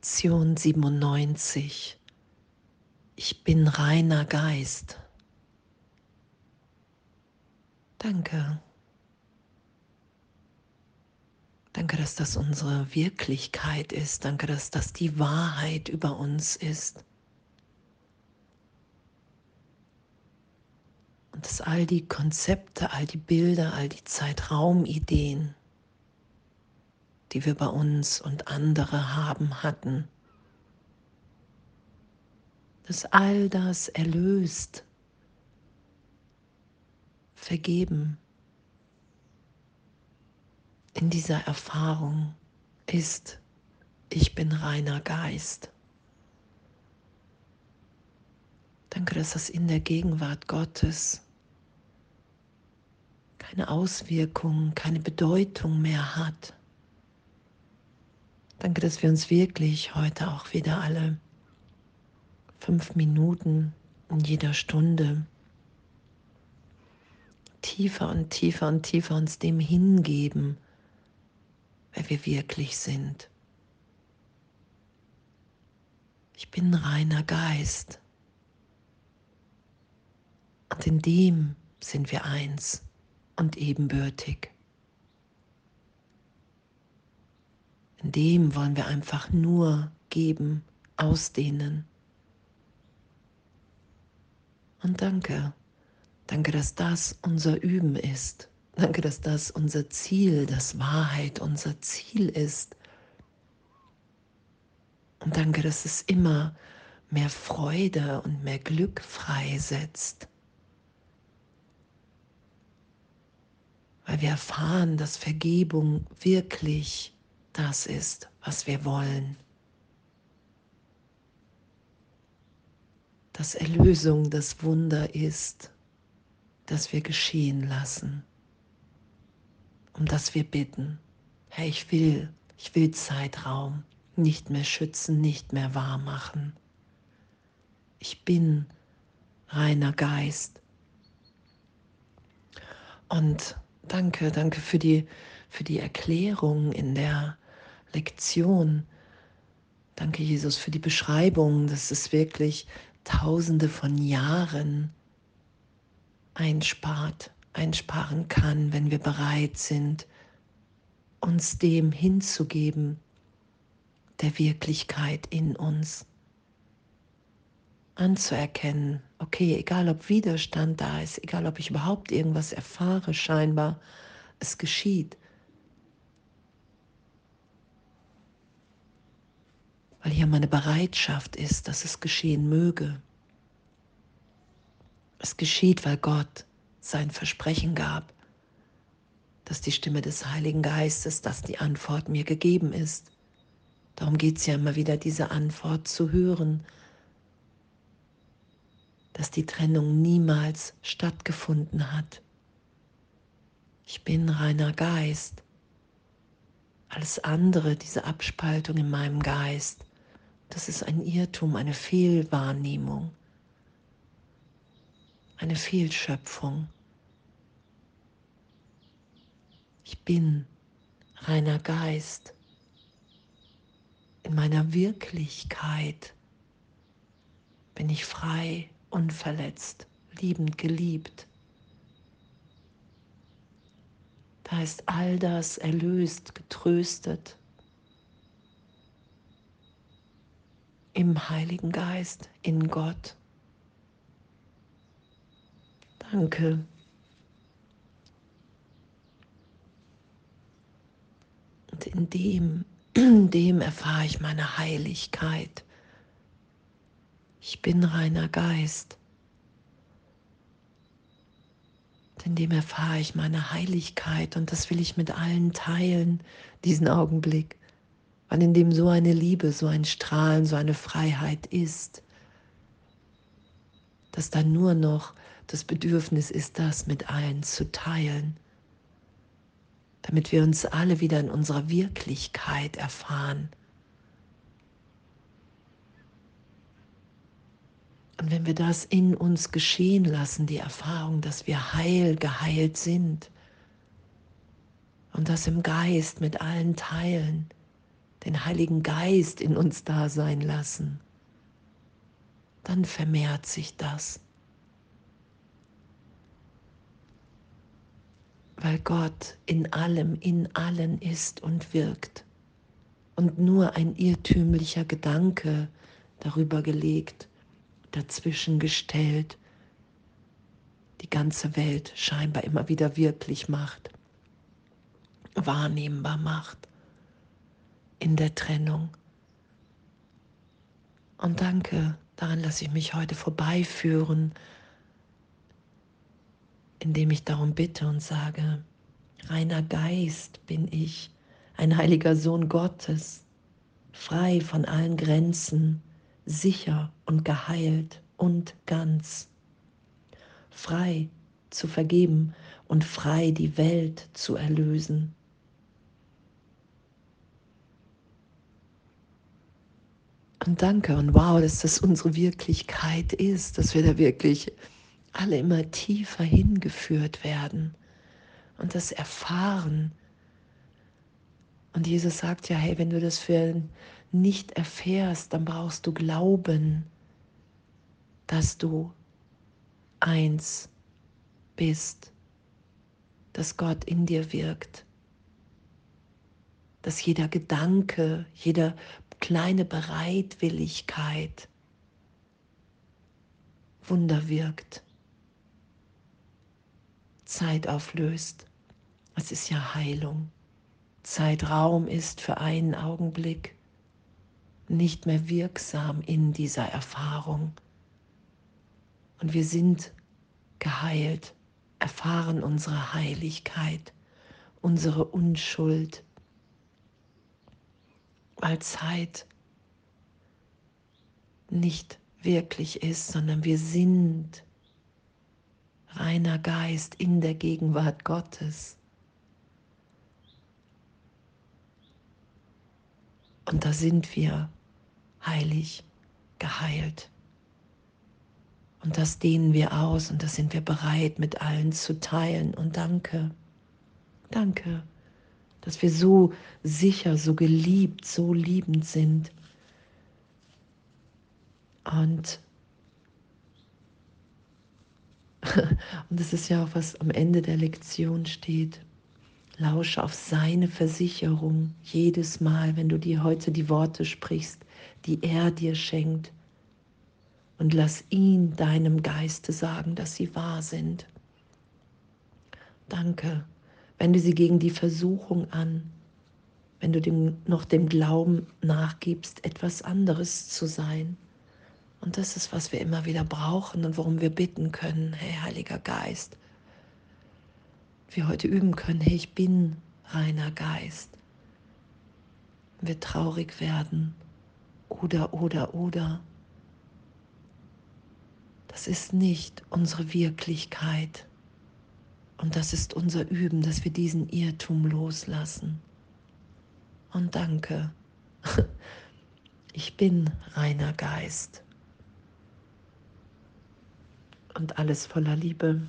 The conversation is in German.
Lektion 97. Ich bin reiner Geist. Danke. Danke, dass das unsere Wirklichkeit ist. Danke, dass das die Wahrheit über uns ist. Und dass all die Konzepte, all die Bilder, all die Zeitraumideen, die wir bei uns und andere haben hatten, dass all das erlöst, vergeben in dieser Erfahrung ist, ich bin reiner Geist. Danke, dass das in der Gegenwart Gottes keine Auswirkungen, keine Bedeutung mehr hat. Danke, dass wir uns wirklich heute auch wieder alle fünf Minuten in jeder Stunde tiefer und tiefer und tiefer uns dem hingeben, wer wir wirklich sind. Ich bin reiner Geist. Und in dem sind wir eins und ebenbürtig. In dem wollen wir einfach nur geben, ausdehnen. Und danke, danke, dass das unser Üben ist. Danke, dass das unser Ziel, dass Wahrheit unser Ziel ist. Und danke, dass es immer mehr Freude und mehr Glück freisetzt. Weil wir erfahren, dass Vergebung wirklich das ist, was wir wollen. Dass Erlösung das Wunder ist, das wir geschehen lassen, um das wir bitten. Herr, ich will, ich will Zeitraum nicht mehr schützen, nicht mehr wahr machen. Ich bin reiner Geist. Und danke, danke für die, für die Erklärung in der Lektion. Danke, Jesus, für die Beschreibung, dass es wirklich Tausende von Jahren einspart, einsparen kann, wenn wir bereit sind, uns dem hinzugeben, der Wirklichkeit in uns anzuerkennen. Okay, egal ob Widerstand da ist, egal ob ich überhaupt irgendwas erfahre, scheinbar, es geschieht. weil hier meine Bereitschaft ist, dass es geschehen möge. Es geschieht, weil Gott sein Versprechen gab, dass die Stimme des Heiligen Geistes, dass die Antwort mir gegeben ist. Darum geht es ja immer wieder, diese Antwort zu hören, dass die Trennung niemals stattgefunden hat. Ich bin reiner Geist. Alles andere, diese Abspaltung in meinem Geist, das ist ein Irrtum, eine Fehlwahrnehmung, eine Fehlschöpfung. Ich bin reiner Geist. In meiner Wirklichkeit bin ich frei, unverletzt, liebend geliebt. Da ist all das erlöst, getröstet. im Heiligen Geist, in Gott. Danke. Und in dem, in dem erfahre ich meine Heiligkeit. Ich bin reiner Geist. in dem erfahre ich meine Heiligkeit und das will ich mit allen teilen, diesen Augenblick weil in dem so eine Liebe, so ein Strahlen, so eine Freiheit ist, dass da nur noch das Bedürfnis ist, das mit allen zu teilen, damit wir uns alle wieder in unserer Wirklichkeit erfahren. Und wenn wir das in uns geschehen lassen, die Erfahrung, dass wir heil, geheilt sind und das im Geist mit allen teilen, den Heiligen Geist in uns da sein lassen, dann vermehrt sich das. Weil Gott in allem, in allen ist und wirkt und nur ein irrtümlicher Gedanke darüber gelegt, dazwischen gestellt, die ganze Welt scheinbar immer wieder wirklich macht, wahrnehmbar macht in der Trennung. Und danke, daran lasse ich mich heute vorbeiführen, indem ich darum bitte und sage, reiner Geist bin ich, ein heiliger Sohn Gottes, frei von allen Grenzen, sicher und geheilt und ganz, frei zu vergeben und frei die Welt zu erlösen. Und danke und wow, dass das unsere Wirklichkeit ist, dass wir da wirklich alle immer tiefer hingeführt werden und das erfahren. Und Jesus sagt ja, hey, wenn du das für nicht erfährst, dann brauchst du Glauben, dass du eins bist, dass Gott in dir wirkt, dass jeder Gedanke, jeder kleine Bereitwilligkeit Wunder wirkt, Zeit auflöst. Es ist ja Heilung. Zeitraum ist für einen Augenblick nicht mehr wirksam in dieser Erfahrung. Und wir sind geheilt, erfahren unsere Heiligkeit, unsere Unschuld, weil Zeit nicht wirklich ist, sondern wir sind reiner Geist in der Gegenwart Gottes. Und da sind wir heilig, geheilt. Und das dehnen wir aus und das sind wir bereit mit allen zu teilen. Und danke, danke dass wir so sicher, so geliebt, so liebend sind. Und und das ist ja auch, was am Ende der Lektion steht. Lausche auf seine Versicherung jedes Mal, wenn du dir heute die Worte sprichst, die er dir schenkt. Und lass ihn deinem Geiste sagen, dass sie wahr sind. Danke Wende sie gegen die Versuchung an, wenn du dem, noch dem Glauben nachgibst, etwas anderes zu sein. Und das ist, was wir immer wieder brauchen und worum wir bitten können, hey Heiliger Geist. Wir heute üben können, hey, ich bin reiner Geist. Wir traurig werden oder, oder, oder. Das ist nicht unsere Wirklichkeit. Und das ist unser Üben, dass wir diesen Irrtum loslassen. Und danke, ich bin reiner Geist. Und alles voller Liebe.